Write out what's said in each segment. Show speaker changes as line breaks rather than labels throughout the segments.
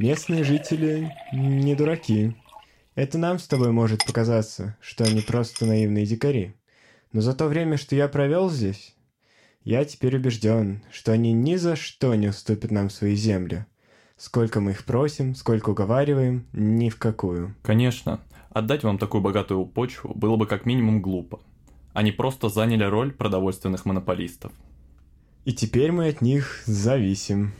Местные жители не дураки. Это нам с тобой может показаться, что они просто наивные дикари. Но за то время, что я провел здесь, я теперь убежден, что они ни за что не уступят нам свои земли. Сколько мы их просим, сколько уговариваем, ни в какую.
Конечно, отдать вам такую богатую почву было бы как минимум глупо. Они просто заняли роль продовольственных монополистов.
И теперь мы от них зависим.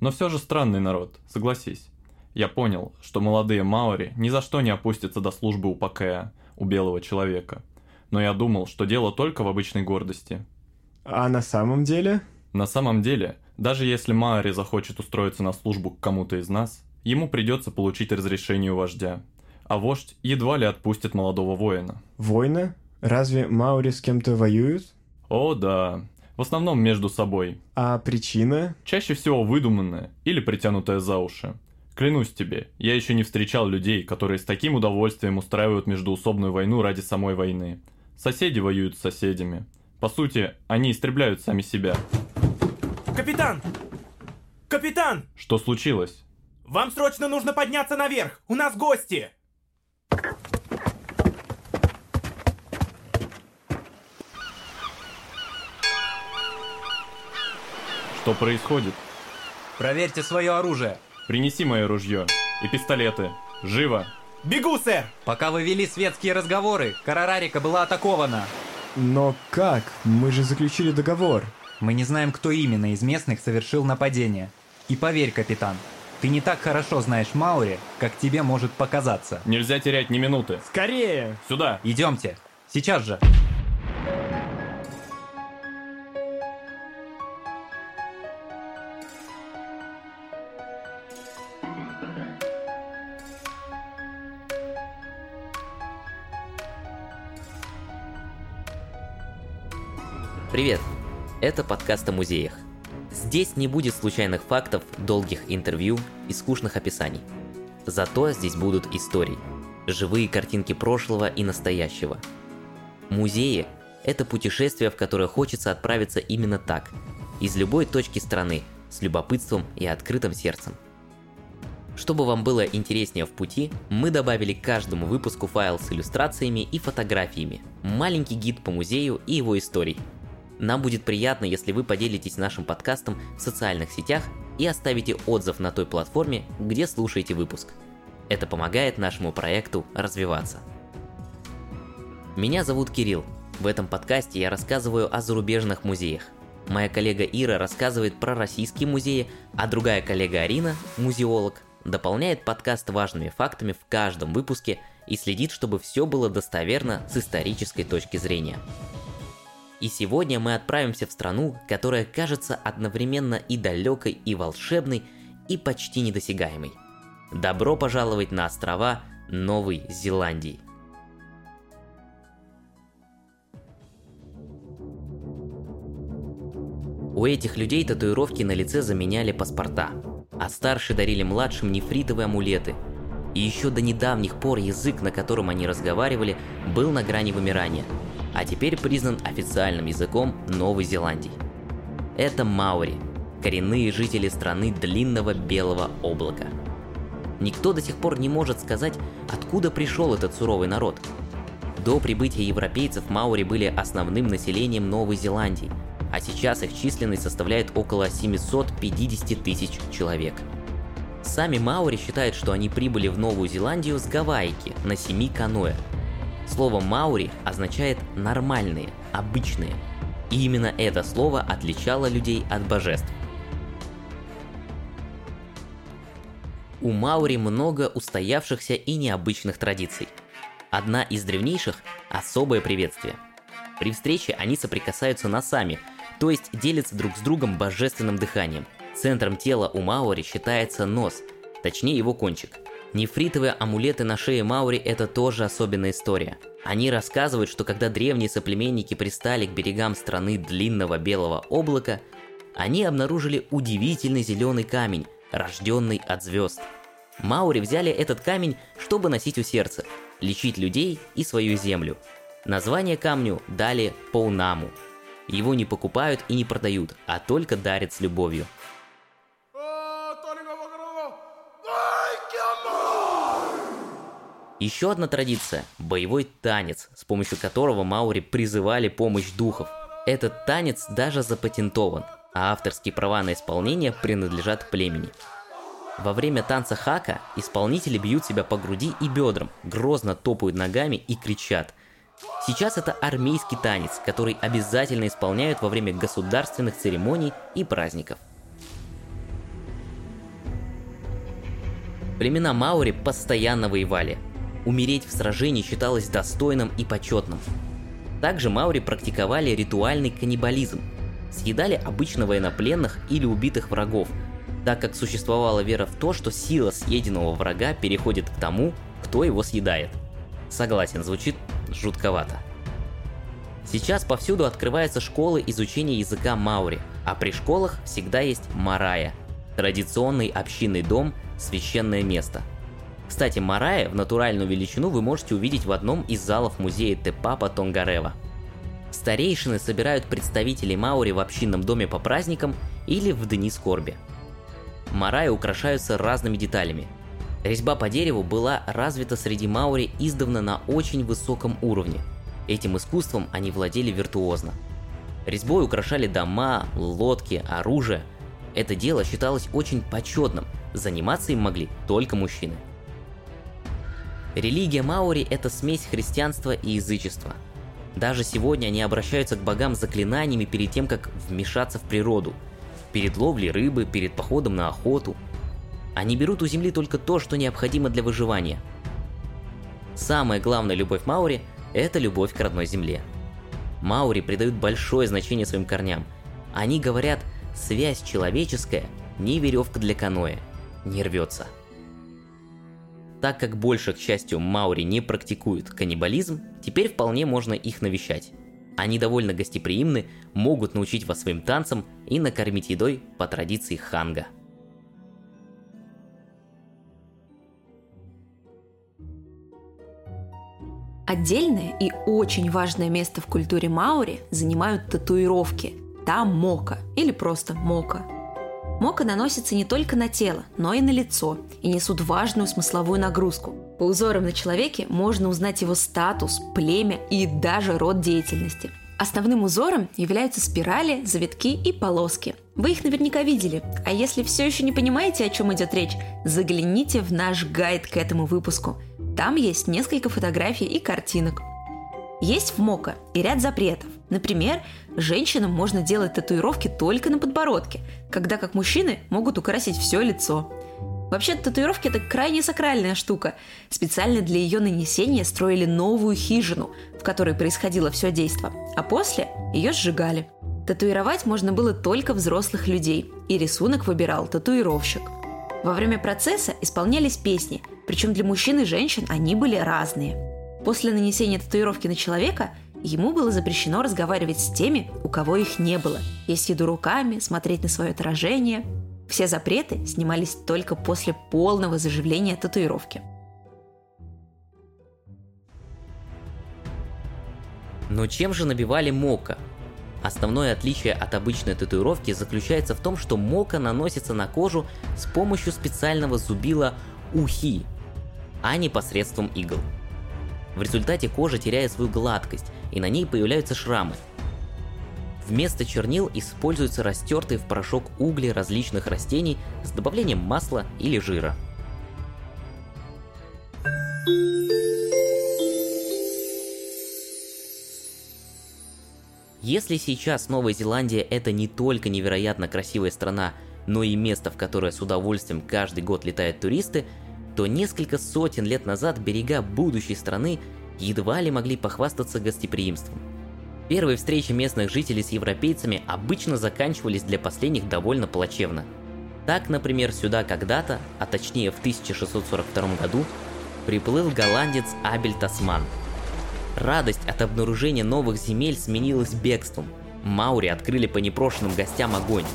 Но все же странный народ, согласись. Я понял, что молодые маори ни за что не опустятся до службы у Пакея, у белого человека. Но я думал, что дело только в обычной гордости.
А на самом деле?
На самом деле, даже если Маори захочет устроиться на службу к кому-то из нас, ему придется получить разрешение у вождя. А вождь едва ли отпустит молодого воина.
Война? Разве Маури с кем-то воюют?
О, да. В основном между собой.
А причина?
Чаще всего выдуманная или притянутая за уши. Клянусь тебе, я еще не встречал людей, которые с таким удовольствием устраивают междуусобную войну ради самой войны. Соседи воюют с соседями. По сути, они истребляют сами себя.
Капитан! Капитан!
Что случилось?
Вам срочно нужно подняться наверх! У нас гости!
Что происходит?
Проверьте свое оружие.
Принеси мое ружье и пистолеты. Живо!
Бегу, сэр!
Пока вы вели светские разговоры, Карарарика была атакована.
Но как? Мы же заключили договор.
Мы не знаем, кто именно из местных совершил нападение. И поверь, капитан, ты не так хорошо знаешь Маури, как тебе может показаться.
Нельзя терять ни минуты.
Скорее!
Сюда!
Идемте. Сейчас же.
Привет! Это подкаст о музеях. Здесь не будет случайных фактов, долгих интервью и скучных описаний. Зато здесь будут истории. Живые картинки прошлого и настоящего. Музеи – это путешествие, в которое хочется отправиться именно так, из любой точки страны, с любопытством и открытым сердцем. Чтобы вам было интереснее в пути, мы добавили к каждому выпуску файл с иллюстрациями и фотографиями, маленький гид по музею и его истории – нам будет приятно, если вы поделитесь нашим подкастом в социальных сетях и оставите отзыв на той платформе, где слушаете выпуск. Это помогает нашему проекту развиваться. Меня зовут Кирилл. В этом подкасте я рассказываю о зарубежных музеях. Моя коллега Ира рассказывает про российские музеи, а другая коллега Арина, музеолог, дополняет подкаст важными фактами в каждом выпуске и следит, чтобы все было достоверно с исторической точки зрения. И сегодня мы отправимся в страну, которая кажется одновременно и далекой, и волшебной, и почти недосягаемой. Добро пожаловать на острова Новой Зеландии. У этих людей татуировки на лице заменяли паспорта, а старшие дарили младшим нефритовые амулеты. И еще до недавних пор язык, на котором они разговаривали, был на грани вымирания – а теперь признан официальным языком Новой Зеландии. Это маори, коренные жители страны длинного белого облака. Никто до сих пор не может сказать, откуда пришел этот суровый народ. До прибытия европейцев маори были основным населением Новой Зеландии, а сейчас их численность составляет около 750 тысяч человек. Сами маори считают, что они прибыли в Новую Зеландию с Гавайки на семи каноэ – Слово «маури» означает «нормальные», «обычные». И именно это слово отличало людей от божеств. У маури много устоявшихся и необычных традиций. Одна из древнейших – особое приветствие. При встрече они соприкасаются носами, то есть делятся друг с другом божественным дыханием. Центром тела у маури считается нос, точнее его кончик – Нефритовые амулеты на шее Маури – это тоже особенная история. Они рассказывают, что когда древние соплеменники пристали к берегам страны длинного белого облака, они обнаружили удивительный зеленый камень, рожденный от звезд. Маури взяли этот камень, чтобы носить у сердца, лечить людей и свою землю. Название камню дали Поунаму. Его не покупают и не продают, а только дарят с любовью – Еще одна традиция – боевой танец, с помощью которого маори призывали помощь духов. Этот танец даже запатентован, а авторские права на исполнение принадлежат племени. Во время танца хака исполнители бьют себя по груди и бедрам, грозно топают ногами и кричат. Сейчас это армейский танец, который обязательно исполняют во время государственных церемоний и праздников. Племена Маури постоянно воевали. Умереть в сражении считалось достойным и почетным. Также Маури практиковали ритуальный каннибализм. Съедали обычно военнопленных или убитых врагов, так как существовала вера в то, что сила съеденного врага переходит к тому, кто его съедает. Согласен, звучит жутковато. Сейчас повсюду открываются школы изучения языка маури, а при школах всегда есть марая – традиционный общинный дом, священное место. Кстати, марая в натуральную величину вы можете увидеть в одном из залов музея Тепапа Тонгарева. Старейшины собирают представителей маури в общинном доме по праздникам или в дни скорби. Марая украшаются разными деталями, Резьба по дереву была развита среди маури издавна на очень высоком уровне. Этим искусством они владели виртуозно. Резьбой украшали дома, лодки, оружие. Это дело считалось очень почетным, заниматься им могли только мужчины. Религия Маури – это смесь христианства и язычества. Даже сегодня они обращаются к богам заклинаниями перед тем, как вмешаться в природу. Перед ловлей рыбы, перед походом на охоту – они берут у земли только то, что необходимо для выживания. Самая главная любовь Маури – это любовь к родной земле. Маури придают большое значение своим корням. Они говорят, связь человеческая – не веревка для каноэ, не рвется. Так как больше, к счастью, Маури не практикуют каннибализм, теперь вполне можно их навещать. Они довольно гостеприимны, могут научить вас своим танцам и накормить едой по традиции ханга –
Отдельное и очень важное место в культуре маори занимают татуировки – там мока или просто мока. Мока наносится не только на тело, но и на лицо и несут важную смысловую нагрузку. По узорам на человеке можно узнать его статус, племя и даже род деятельности. Основным узором являются спирали, завитки и полоски. Вы их наверняка видели, а если все еще не понимаете, о чем идет речь, загляните в наш гайд к этому выпуску – там есть несколько фотографий и картинок. Есть в МОКа и ряд запретов. Например, женщинам можно делать татуировки только на подбородке, когда как мужчины могут украсить все лицо. Вообще, татуировки – это крайне сакральная штука. Специально для ее нанесения строили новую хижину, в которой происходило все действо, а после ее сжигали. Татуировать можно было только взрослых людей, и рисунок выбирал татуировщик. Во время процесса исполнялись песни – причем для мужчин и женщин они были разные. После нанесения татуировки на человека ему было запрещено разговаривать с теми, у кого их не было, есть еду руками, смотреть на свое отражение. Все запреты снимались только после полного заживления татуировки.
Но чем же набивали мока? Основное отличие от обычной татуировки заключается в том, что мока наносится на кожу с помощью специального зубила ухи, а не посредством игл. В результате кожа теряет свою гладкость, и на ней появляются шрамы. Вместо чернил используются растертые в порошок угли различных растений с добавлением масла или жира. Если сейчас Новая Зеландия это не только невероятно красивая страна, но и место, в которое с удовольствием каждый год летают туристы, то несколько сотен лет назад берега будущей страны едва ли могли похвастаться гостеприимством. Первые встречи местных жителей с европейцами обычно заканчивались для последних довольно плачевно. Так, например, сюда когда-то, а точнее в 1642 году, приплыл голландец Абель Тасман. Радость от обнаружения новых земель сменилась бегством. Маури открыли по непрошенным гостям огонь.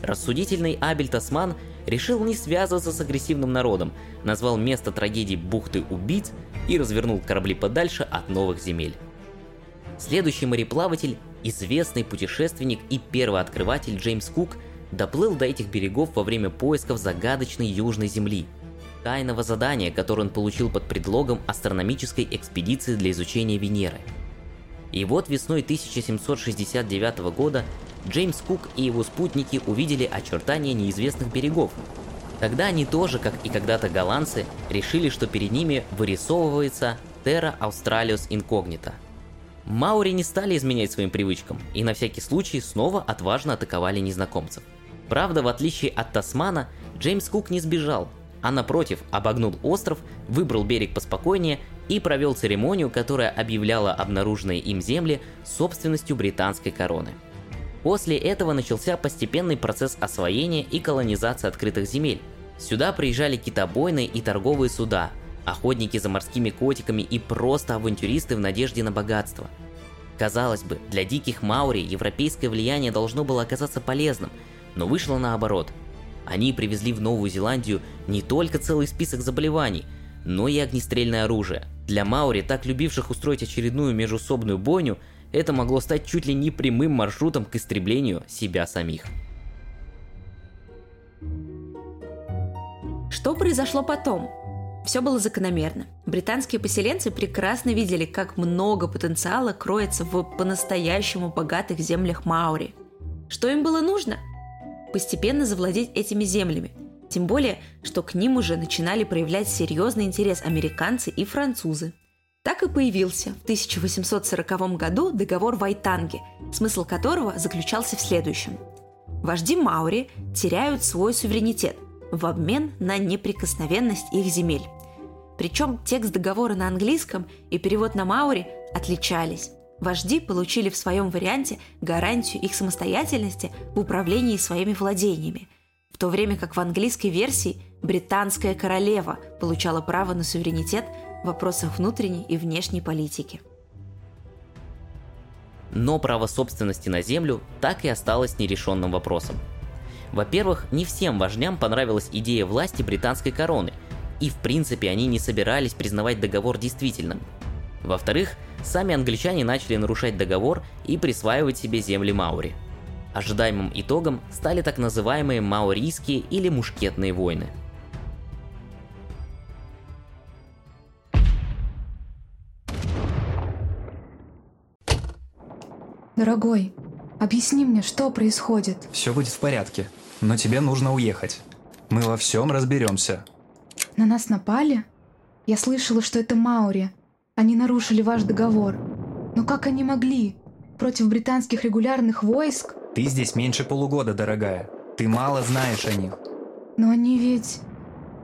Рассудительный Абель Тасман решил не связываться с агрессивным народом, назвал место трагедии бухты убийц и развернул корабли подальше от новых земель. Следующий мореплаватель, известный путешественник и первооткрыватель Джеймс Кук, доплыл до этих берегов во время поисков загадочной Южной Земли. Тайного задания, которое он получил под предлогом астрономической экспедиции для изучения Венеры. И вот весной 1769 года Джеймс Кук и его спутники увидели очертания неизвестных берегов. Тогда они тоже, как и когда-то голландцы, решили, что перед ними вырисовывается Terra Australis Incognita. Маури не стали изменять своим привычкам и на всякий случай снова отважно атаковали незнакомцев. Правда, в отличие от Тасмана, Джеймс Кук не сбежал, а напротив обогнул остров, выбрал берег поспокойнее и провел церемонию, которая объявляла обнаруженные им земли собственностью британской короны. После этого начался постепенный процесс освоения и колонизации открытых земель. Сюда приезжали китобойные и торговые суда, охотники за морскими котиками и просто авантюристы в надежде на богатство. Казалось бы, для диких маури европейское влияние должно было оказаться полезным, но вышло наоборот. Они привезли в Новую Зеландию не только целый список заболеваний, но и огнестрельное оружие. Для маури, так любивших устроить очередную межусобную бойню, это могло стать чуть ли не прямым маршрутом к истреблению себя самих.
Что произошло потом? Все было закономерно. Британские поселенцы прекрасно видели, как много потенциала кроется в по-настоящему богатых землях Маури. Что им было нужно? Постепенно завладеть этими землями. Тем более, что к ним уже начинали проявлять серьезный интерес американцы и французы. Так и появился в 1840 году договор Вайтанги, смысл которого заключался в следующем. Вожди Маури теряют свой суверенитет в обмен на неприкосновенность их земель. Причем текст договора на английском и перевод на Маури отличались. Вожди получили в своем варианте гарантию их самостоятельности в управлении своими владениями, в то время как в английской версии британская королева получала право на суверенитет в вопросах внутренней и внешней политики.
Но право собственности на землю так и осталось нерешенным вопросом. Во-первых, не всем вождям понравилась идея власти британской короны, и в принципе они не собирались признавать договор действительным. Во-вторых, сами англичане начали нарушать договор и присваивать себе земли Маури. Ожидаемым итогом стали так называемые маорийские или мушкетные войны –
Дорогой, объясни мне, что происходит.
Все будет в порядке, но тебе нужно уехать. Мы во всем разберемся.
На нас напали? Я слышала, что это Маури. Они нарушили ваш договор. Но как они могли? Против британских регулярных войск?
Ты здесь меньше полугода, дорогая. Ты мало знаешь о них.
Но они ведь...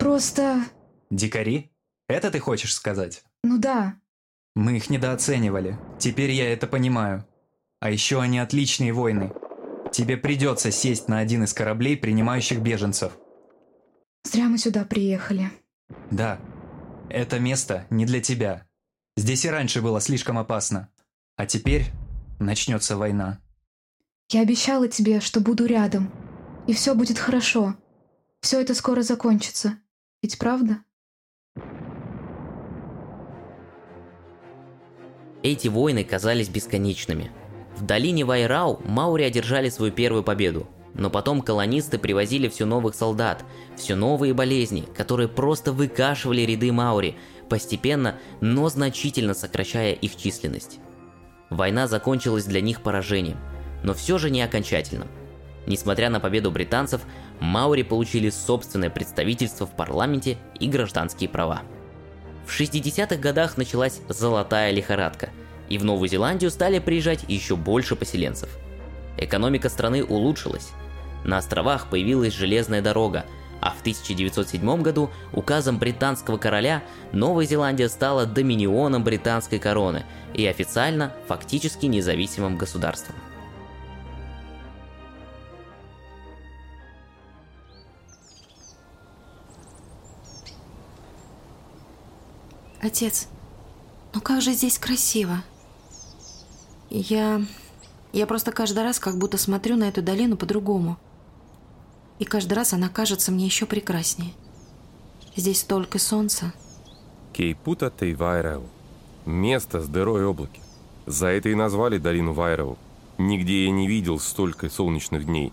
просто...
Дикари? Это ты хочешь сказать?
Ну да.
Мы их недооценивали. Теперь я это понимаю. А еще они отличные воины. Тебе придется сесть на один из кораблей, принимающих беженцев.
Зря мы сюда приехали.
Да. Это место не для тебя. Здесь и раньше было слишком опасно. А теперь начнется война.
Я обещала тебе, что буду рядом. И все будет хорошо. Все это скоро закончится. Ведь правда?
Эти войны казались бесконечными – в долине Вайрау Маури одержали свою первую победу, но потом колонисты привозили все новых солдат, все новые болезни, которые просто выкашивали ряды Маури, постепенно, но значительно сокращая их численность. Война закончилась для них поражением, но все же не окончательным. Несмотря на победу британцев, Маури получили собственное представительство в парламенте и гражданские права. В 60-х годах началась золотая лихорадка – и в Новую Зеландию стали приезжать еще больше поселенцев. Экономика страны улучшилась. На островах появилась железная дорога, а в 1907 году указом британского короля Новая Зеландия стала доминионом британской короны и официально фактически независимым государством.
Отец, ну как же здесь красиво. Я... Я просто каждый раз как будто смотрю на эту долину по-другому. И каждый раз она кажется мне еще прекраснее. Здесь столько солнца.
Кейпута Тейвайрау. Место с дырой облаки. За это и назвали долину Вайрау. Нигде я не видел столько солнечных дней.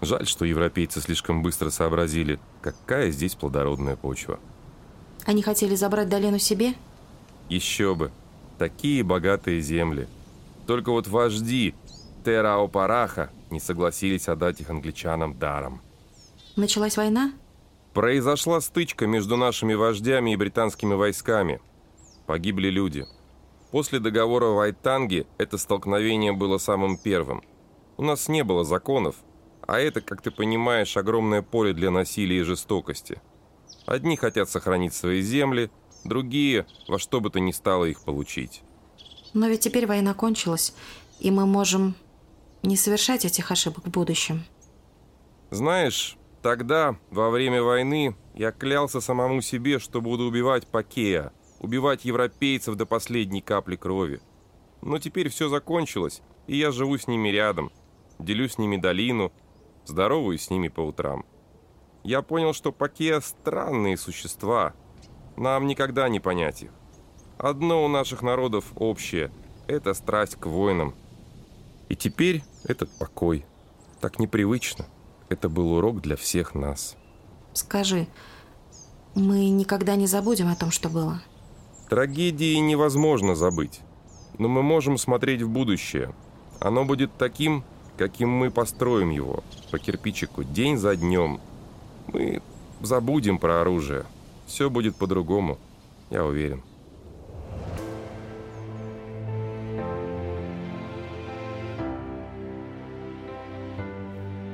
Жаль, что европейцы слишком быстро сообразили, какая здесь плодородная почва.
Они хотели забрать долину себе?
Еще бы. Такие богатые земли. Только вот вожди Тераопараха не согласились отдать их англичанам даром.
Началась война?
Произошла стычка между нашими вождями и британскими войсками. Погибли люди. После договора в Айтанге это столкновение было самым первым. У нас не было законов, а это, как ты понимаешь, огромное поле для насилия и жестокости. Одни хотят сохранить свои земли, другие во что бы то ни стало их получить.
Но ведь теперь война кончилась, и мы можем не совершать этих ошибок в будущем.
Знаешь, тогда, во время войны, я клялся самому себе, что буду убивать Пакея, убивать европейцев до последней капли крови. Но теперь все закончилось, и я живу с ними рядом, делю с ними долину, здороваюсь с ними по утрам. Я понял, что Пакея странные существа. Нам никогда не понять их. Одно у наших народов общее – это страсть к войнам. И теперь этот покой. Так непривычно. Это был урок для всех нас.
Скажи, мы никогда не забудем о том, что было?
Трагедии невозможно забыть. Но мы можем смотреть в будущее. Оно будет таким, каким мы построим его, по кирпичику, день за днем. Мы забудем про оружие. Все будет по-другому, я уверен.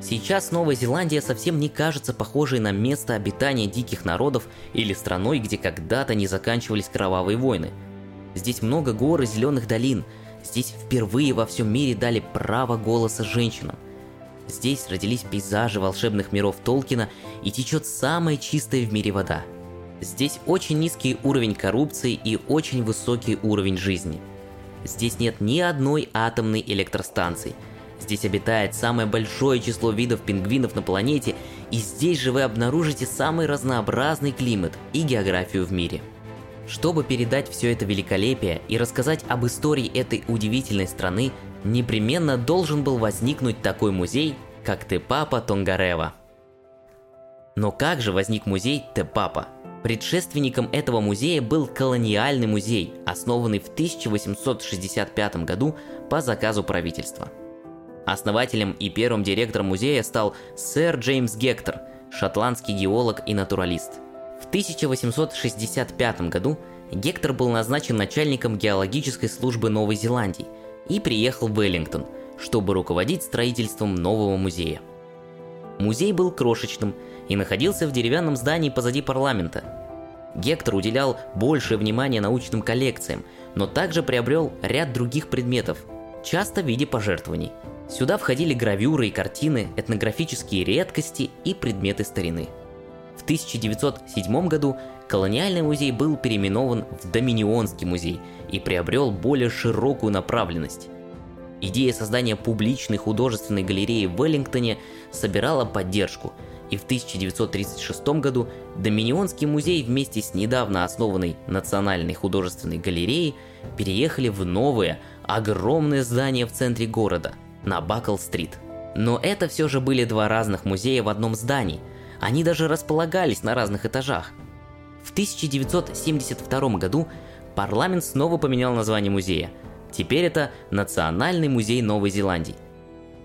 Сейчас Новая Зеландия совсем не кажется похожей на место обитания диких народов или страной, где когда-то не заканчивались кровавые войны. Здесь много гор и зеленых долин – Здесь впервые во всем мире дали право голоса женщинам. Здесь родились пейзажи волшебных миров Толкина и течет самая чистая в мире вода. Здесь очень низкий уровень коррупции и очень высокий уровень жизни. Здесь нет ни одной атомной электростанции. Здесь обитает самое большое число видов пингвинов на планете, и здесь же вы обнаружите самый разнообразный климат и географию в мире – чтобы передать все это великолепие и рассказать об истории этой удивительной страны, непременно должен был возникнуть такой музей, как Тепапа Тонгарева. Но как же возник музей Тепапа? Предшественником этого музея был колониальный музей, основанный в 1865 году по заказу правительства. Основателем и первым директором музея стал сэр Джеймс Гектор, шотландский геолог и натуралист – в 1865 году Гектор был назначен начальником геологической службы Новой Зеландии и приехал в Веллингтон, чтобы руководить строительством нового музея. Музей был крошечным и находился в деревянном здании позади парламента. Гектор уделял большее внимание научным коллекциям, но также приобрел ряд других предметов, часто в виде пожертвований. Сюда входили гравюры и картины, этнографические редкости и предметы старины – в 1907 году колониальный музей был переименован в Доминионский музей и приобрел более широкую направленность. Идея создания публичной художественной галереи в Веллингтоне собирала поддержку, и в 1936 году Доминионский музей вместе с недавно основанной Национальной художественной галереей переехали в новое, огромное здание в центре города, на Бакл-стрит. Но это все же были два разных музея в одном здании – они даже располагались на разных этажах. В 1972 году парламент снова поменял название музея. Теперь это Национальный музей Новой Зеландии.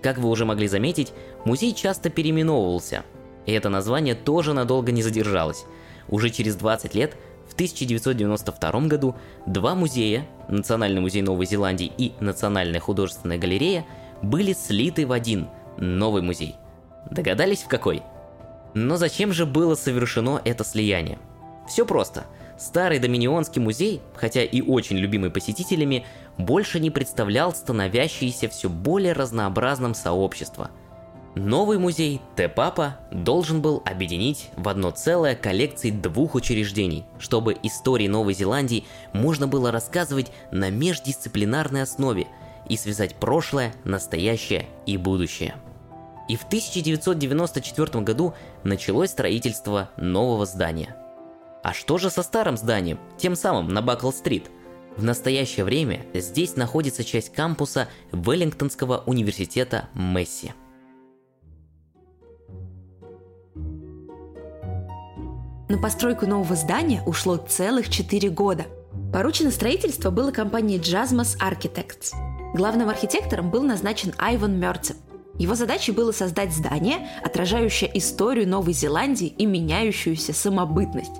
Как вы уже могли заметить, музей часто переименовывался. И это название тоже надолго не задержалось. Уже через 20 лет, в 1992 году, два музея, Национальный музей Новой Зеландии и Национальная художественная галерея, были слиты в один новый музей. Догадались в какой? Но зачем же было совершено это слияние? Все просто. Старый Доминионский музей, хотя и очень любимый посетителями, больше не представлял становящееся все более разнообразным сообщество. Новый музей Т-Папа должен был объединить в одно целое коллекции двух учреждений, чтобы истории Новой Зеландии можно было рассказывать на междисциплинарной основе и связать прошлое, настоящее и будущее. И в 1994 году началось строительство нового здания. А что же со старым зданием, тем самым на Бакл-стрит? В настоящее время здесь находится часть кампуса Веллингтонского университета Месси.
На постройку нового здания ушло целых 4 года. Поручено строительство было компании Jasmus Architects – Главным архитектором был назначен Айван Мерцеп. Его задачей было создать здание, отражающее историю Новой Зеландии и меняющуюся самобытность.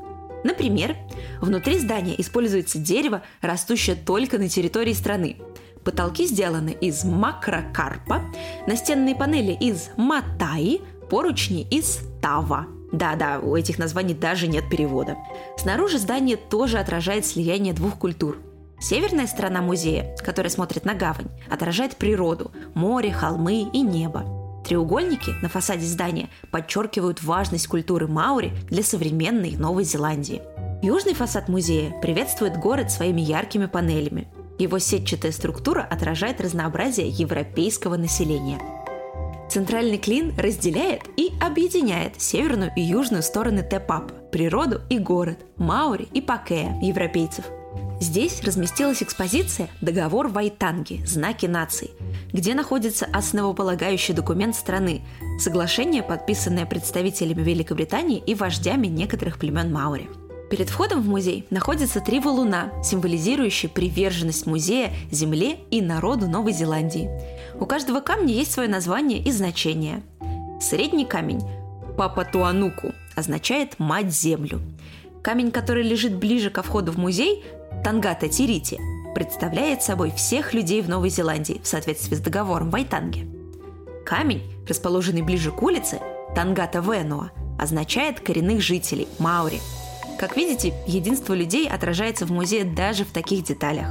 Например, внутри здания используется дерево, растущее только на территории страны. Потолки сделаны из макрокарпа, настенные панели из матаи, поручни из тава. Да-да, у этих названий даже нет перевода. Снаружи здание тоже отражает слияние двух культур. Северная сторона музея, которая смотрит на гавань, отражает природу, море, холмы и небо. Треугольники на фасаде здания подчеркивают важность культуры Маури для современной Новой Зеландии. Южный фасад музея приветствует город своими яркими панелями. Его сетчатая структура отражает разнообразие европейского населения. Центральный клин разделяет и объединяет северную и южную стороны Тепапа, природу и город, Маури и Пакея, европейцев – Здесь разместилась экспозиция «Договор Вайтанги. Знаки наций», где находится основополагающий документ страны – соглашение, подписанное представителями Великобритании и вождями некоторых племен Маури. Перед входом в музей находятся три валуна, символизирующие приверженность музея земле и народу Новой Зеландии. У каждого камня есть свое название и значение. Средний камень – Папатуануку означает «мать-землю». Камень, который лежит ближе ко входу в музей, Тангата Тирити представляет собой всех людей в Новой Зеландии в соответствии с договором Вайтанги. Камень, расположенный ближе к улице, Тангата Венуа, означает коренных жителей – Маури. Как видите, единство людей отражается в музее даже в таких деталях.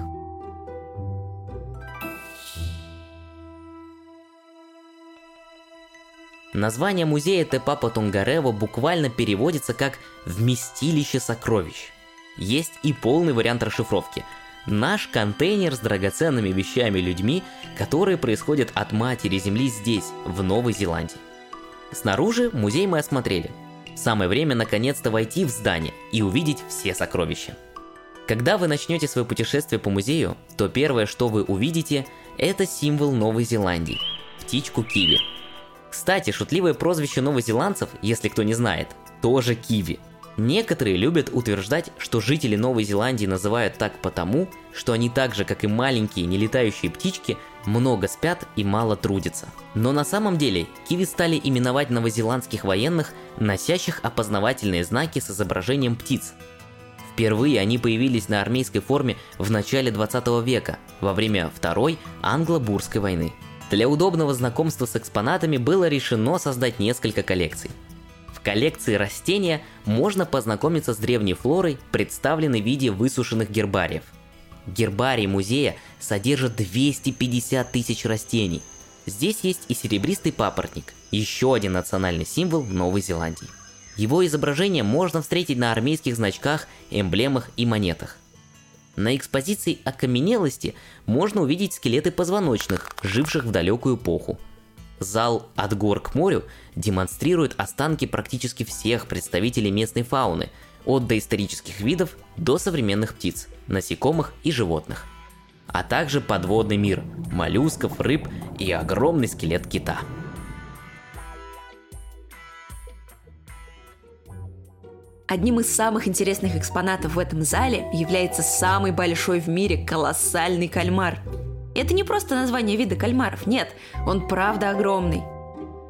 Название музея Тепапа Тунгарева буквально переводится как «вместилище сокровищ». Есть и полный вариант расшифровки. Наш контейнер с драгоценными вещами людьми, которые происходят от матери Земли здесь, в Новой Зеландии. Снаружи музей мы осмотрели. Самое время наконец-то войти в здание и увидеть все сокровища. Когда вы начнете свое путешествие по музею, то первое, что вы увидите, это символ Новой Зеландии – птичку киви. Кстати, шутливое прозвище новозеландцев, если кто не знает, тоже киви – Некоторые любят утверждать, что жители Новой Зеландии называют так потому, что они так же, как и маленькие нелетающие птички, много спят и мало трудятся. Но на самом деле киви стали именовать новозеландских военных, носящих опознавательные знаки с изображением птиц. Впервые они появились на армейской форме в начале 20 века, во время Второй англо-бурской войны. Для удобного знакомства с экспонатами было решено создать несколько коллекций – в коллекции растения можно познакомиться с древней флорой, представленной в виде высушенных гербариев. Гербарий музея содержит 250 тысяч растений. Здесь есть и серебристый папоротник, еще один национальный символ Новой Зеландии. Его изображение можно встретить на армейских значках, эмблемах и монетах. На экспозиции окаменелости можно увидеть скелеты позвоночных, живших в далекую эпоху – Зал «От гор к морю» демонстрирует останки практически всех представителей местной фауны, от доисторических видов до современных птиц, насекомых и животных. А также подводный мир, моллюсков, рыб и огромный скелет кита.
Одним из самых интересных экспонатов в этом зале является самый большой в мире колоссальный кальмар – это не просто название вида кальмаров, нет, он правда огромный.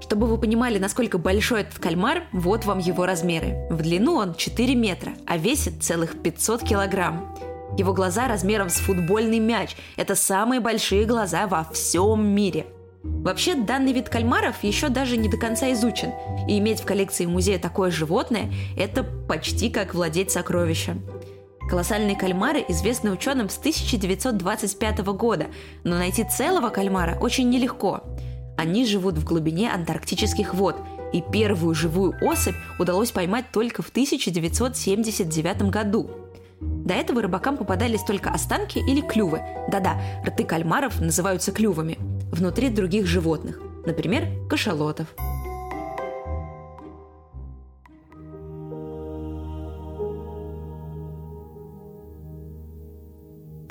Чтобы вы понимали, насколько большой этот кальмар, вот вам его размеры. В длину он 4 метра, а весит целых 500 килограмм. Его глаза размером с футбольный мяч. Это самые большие глаза во всем мире. Вообще, данный вид кальмаров еще даже не до конца изучен, и иметь в коллекции музея такое животное – это почти как владеть сокровищем. Колоссальные кальмары известны ученым с 1925 года, но найти целого кальмара очень нелегко. Они живут в глубине антарктических вод, и первую живую особь удалось поймать только в 1979 году. До этого рыбакам попадались только останки или клювы. Да-да, рты кальмаров называются клювами. Внутри других животных, например, кашалотов.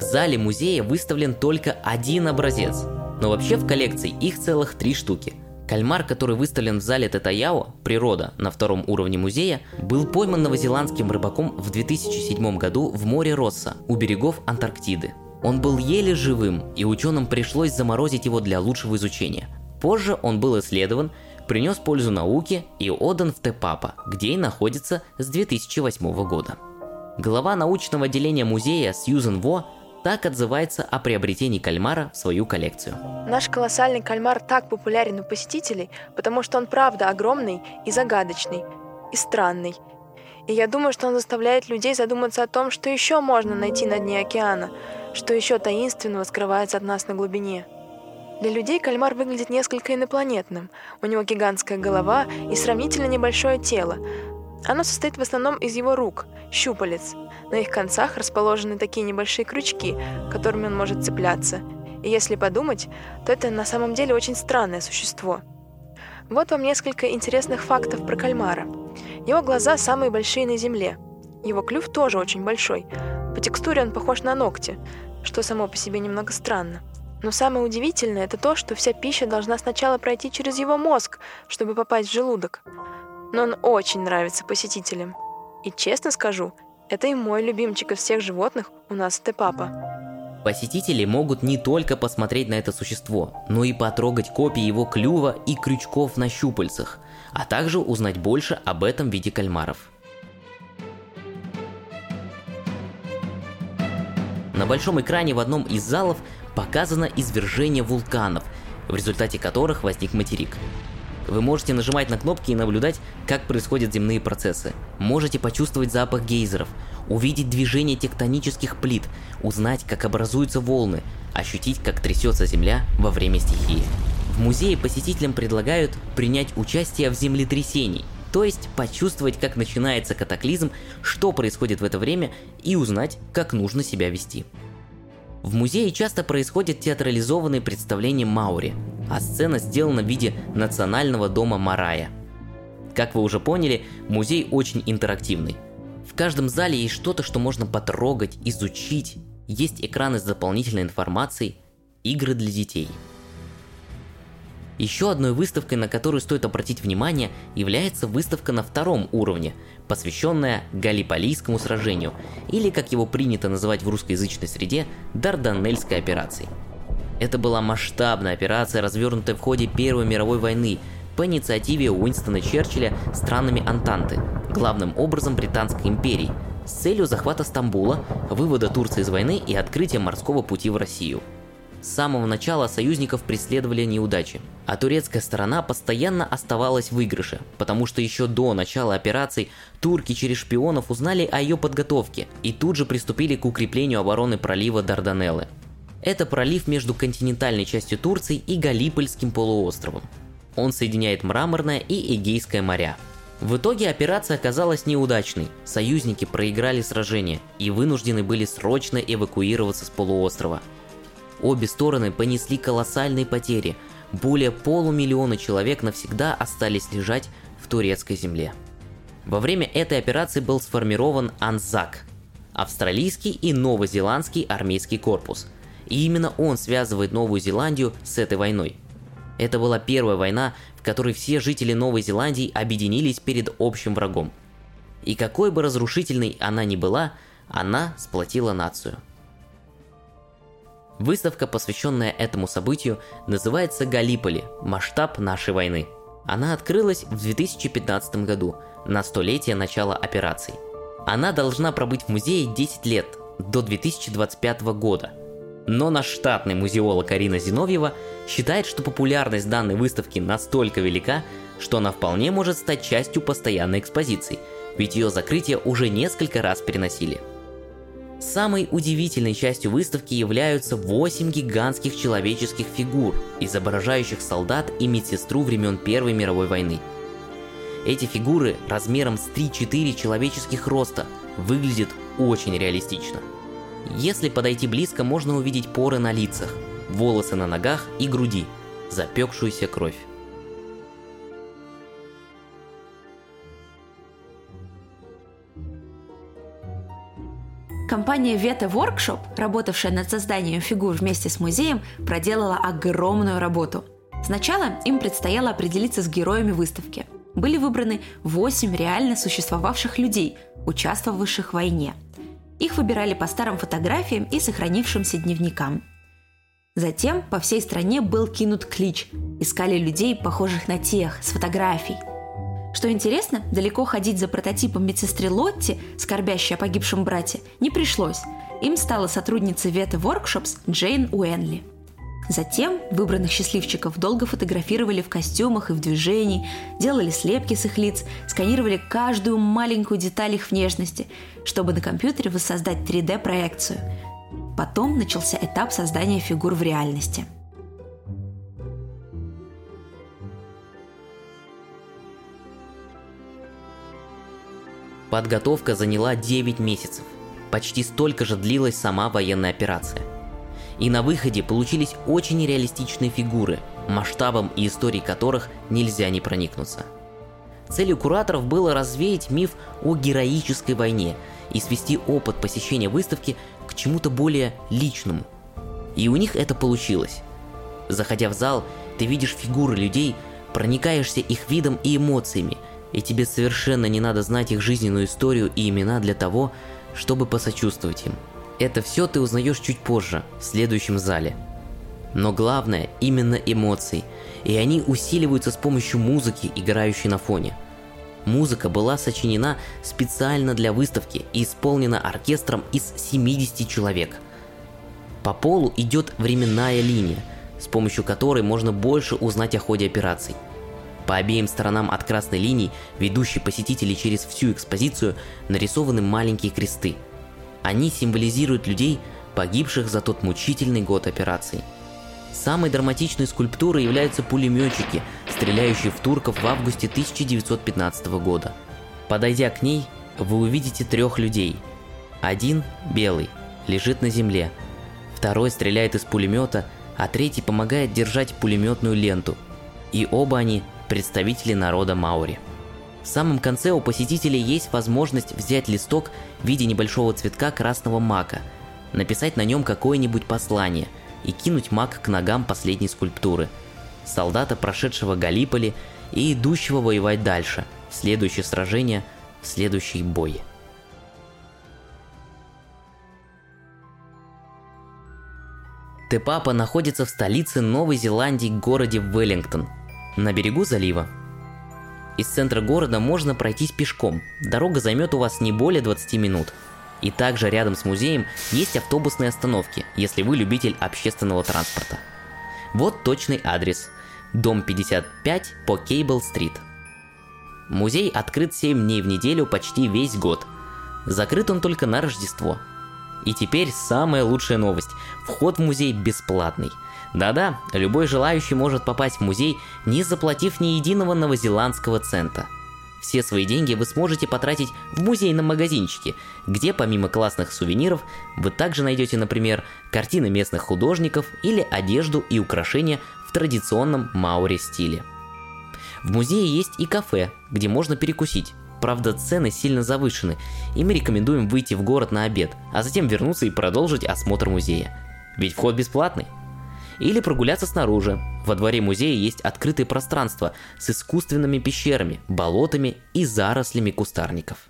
Зале музея выставлен только один образец, но вообще в коллекции их целых три штуки. Кальмар, который выставлен в зале Тетаяо, природа, на втором уровне музея, был пойман новозеландским рыбаком в 2007 году в море Росса, у берегов Антарктиды. Он был еле живым, и ученым пришлось заморозить его для лучшего изучения. Позже он был исследован, принес пользу науке и отдан в Тепапа, где и находится с 2008 года. Глава научного отделения музея Сьюзен Во так отзывается о приобретении кальмара в свою коллекцию.
Наш колоссальный кальмар так популярен у посетителей, потому что он правда огромный и загадочный, и странный. И я думаю, что он заставляет людей задуматься о том, что еще можно найти на дне океана, что еще таинственного скрывается от нас на глубине. Для людей кальмар выглядит несколько инопланетным. У него гигантская голова и сравнительно небольшое тело. Оно состоит в основном из его рук, щупалец. На их концах расположены такие небольшие крючки, которыми он может цепляться. И если подумать, то это на самом деле очень странное существо. Вот вам несколько интересных фактов про кальмара. Его глаза самые большие на Земле. Его клюв тоже очень большой. По текстуре он похож на ногти, что само по себе немного странно. Но самое удивительное это то, что вся пища должна сначала пройти через его мозг, чтобы попасть в желудок. Но он очень нравится посетителям. И честно скажу, это и мой любимчик из всех животных у нас Степапа.
Посетители могут не только посмотреть на это существо, но и потрогать копии его клюва и крючков на щупальцах, а также узнать больше об этом виде кальмаров. На большом экране в одном из залов показано извержение вулканов, в результате которых возник материк. Вы можете нажимать на кнопки и наблюдать, как происходят земные процессы. Можете почувствовать запах гейзеров, увидеть движение тектонических плит, узнать, как образуются волны, ощутить, как трясется земля во время стихии. В музее посетителям предлагают принять участие в землетрясении, то есть почувствовать, как начинается катаклизм, что происходит в это время и узнать, как нужно себя вести. В музее часто происходят театрализованные представления Маури, а сцена сделана в виде национального дома Марая. Как вы уже поняли, музей очень интерактивный. В каждом зале есть что-то, что можно потрогать, изучить. Есть экраны с дополнительной информацией, игры для детей – еще одной выставкой, на которую стоит обратить внимание, является выставка на втором уровне, посвященная Галиполийскому сражению, или, как его принято называть в русскоязычной среде, Дарданельской операции. Это была масштабная операция, развернутая в ходе Первой мировой войны по инициативе Уинстона Черчилля странами Антанты, главным образом Британской империи, с целью захвата Стамбула, вывода Турции из войны и открытия морского пути в Россию – с самого начала союзников преследовали неудачи, а турецкая сторона постоянно оставалась в выигрыше, потому что еще до начала операций турки через шпионов узнали о ее подготовке и тут же приступили к укреплению обороны пролива Дарданеллы. Это пролив между континентальной частью Турции и Галипольским полуостровом. Он соединяет Мраморное и Эгейское моря. В итоге операция оказалась неудачной, союзники проиграли сражение и вынуждены были срочно эвакуироваться с полуострова – Обе стороны понесли колоссальные потери. Более полумиллиона человек навсегда остались лежать в турецкой земле. Во время этой операции был сформирован Анзак – австралийский и новозеландский армейский корпус. И именно он связывает Новую Зеландию с этой войной. Это была первая война, в которой все жители Новой Зеландии объединились перед общим врагом. И какой бы разрушительной она ни была, она сплотила нацию – Выставка, посвященная этому событию, называется «Галиполи. Масштаб нашей войны». Она открылась в 2015 году, на столетие начала операций. Она должна пробыть в музее 10 лет, до 2025 года. Но наш штатный музеолог Арина Зиновьева считает, что популярность данной выставки настолько велика, что она вполне может стать частью постоянной экспозиции, ведь ее закрытие уже несколько раз переносили – Самой удивительной частью выставки являются 8 гигантских человеческих фигур, изображающих солдат и медсестру времен Первой мировой войны. Эти фигуры размером с 3-4 человеческих роста выглядят очень реалистично. Если подойти близко, можно увидеть поры на лицах, волосы на ногах и груди, запекшуюся кровь.
Компания Veta Workshop, работавшая над созданием фигур вместе с музеем, проделала огромную работу. Сначала им предстояло определиться с героями выставки. Были выбраны 8 реально существовавших людей, участвовавших в войне. Их выбирали по старым фотографиям и сохранившимся дневникам. Затем по всей стране был кинут клич. Искали людей, похожих на тех, с фотографий. Что интересно, далеко ходить за прототипом медсестры Лотти, скорбящей о погибшем брате, не пришлось. Им стала сотрудница Вета Workshops Джейн Уэнли. Затем выбранных счастливчиков долго фотографировали в костюмах и в движении, делали слепки с их лиц, сканировали каждую маленькую деталь их внешности, чтобы на компьютере воссоздать 3D-проекцию. Потом начался этап создания фигур в реальности.
Подготовка заняла 9 месяцев. Почти столько же длилась сама военная операция – и на выходе получились очень реалистичные фигуры, масштабом и историей которых нельзя не проникнуться. Целью кураторов было развеять миф о героической войне и свести опыт посещения выставки к чему-то более личному. И у них это получилось. Заходя в зал, ты видишь фигуры людей, проникаешься их видом и эмоциями, и тебе совершенно не надо знать их жизненную историю и имена для того, чтобы посочувствовать им – это все ты узнаешь чуть позже, в следующем зале. Но главное именно эмоции, и они усиливаются с помощью музыки, играющей на фоне. Музыка была сочинена специально для выставки и исполнена оркестром из 70 человек. По полу идет временная линия, с помощью которой можно больше узнать о ходе операций. По обеим сторонам от красной линии, ведущей посетителей через всю экспозицию, нарисованы маленькие кресты – они символизируют людей, погибших за тот мучительный год операций. Самой драматичной скульптурой являются пулеметчики, стреляющие в турков в августе 1915 года. Подойдя к ней, вы увидите трех людей. Один, белый, лежит на земле. Второй стреляет из пулемета, а третий помогает держать пулеметную ленту. И оба они представители народа Маури. В самом конце у посетителей есть возможность взять листок в виде небольшого цветка красного мака, написать на нем какое-нибудь послание и кинуть мак к ногам последней скульптуры. Солдата, прошедшего Галиполи и идущего воевать дальше, в следующее сражение, в следующий бой. Тепапа находится в столице Новой Зеландии, городе Веллингтон, на берегу залива, из центра города можно пройтись пешком. Дорога займет у вас не более 20 минут. И также рядом с музеем есть автобусные остановки, если вы любитель общественного транспорта. Вот точный адрес. Дом 55 по Кейбл-стрит. Музей открыт 7 дней в неделю почти весь год. Закрыт он только на Рождество. И теперь самая лучшая новость. Вход в музей бесплатный – да-да, любой желающий может попасть в музей, не заплатив ни единого новозеландского цента. Все свои деньги вы сможете потратить в музейном магазинчике, где помимо классных сувениров вы также найдете, например, картины местных художников или одежду и украшения в традиционном мауре стиле. В музее есть и кафе, где можно перекусить. Правда, цены сильно завышены, и мы рекомендуем выйти в город на обед, а затем вернуться и продолжить осмотр музея. Ведь вход бесплатный или прогуляться снаружи. Во дворе музея есть открытые пространства с искусственными пещерами, болотами и зарослями кустарников.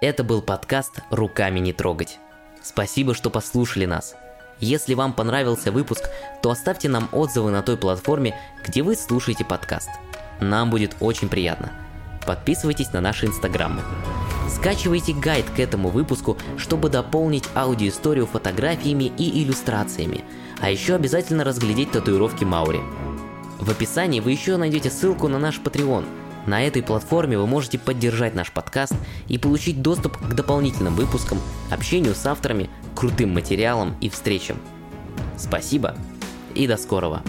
Это был подкаст «Руками не трогать». Спасибо, что послушали нас. Если вам понравился выпуск, то оставьте нам отзывы на той платформе, где вы слушаете подкаст. Нам будет очень приятно. Подписывайтесь на наши инстаграмы. Скачивайте гайд к этому выпуску, чтобы дополнить аудиоисторию фотографиями и иллюстрациями, а еще обязательно разглядеть татуировки Маури. В описании вы еще найдете ссылку на наш Patreon. На этой платформе вы можете поддержать наш подкаст и получить доступ к дополнительным выпускам, общению с авторами, крутым материалам и встречам. Спасибо и до скорого!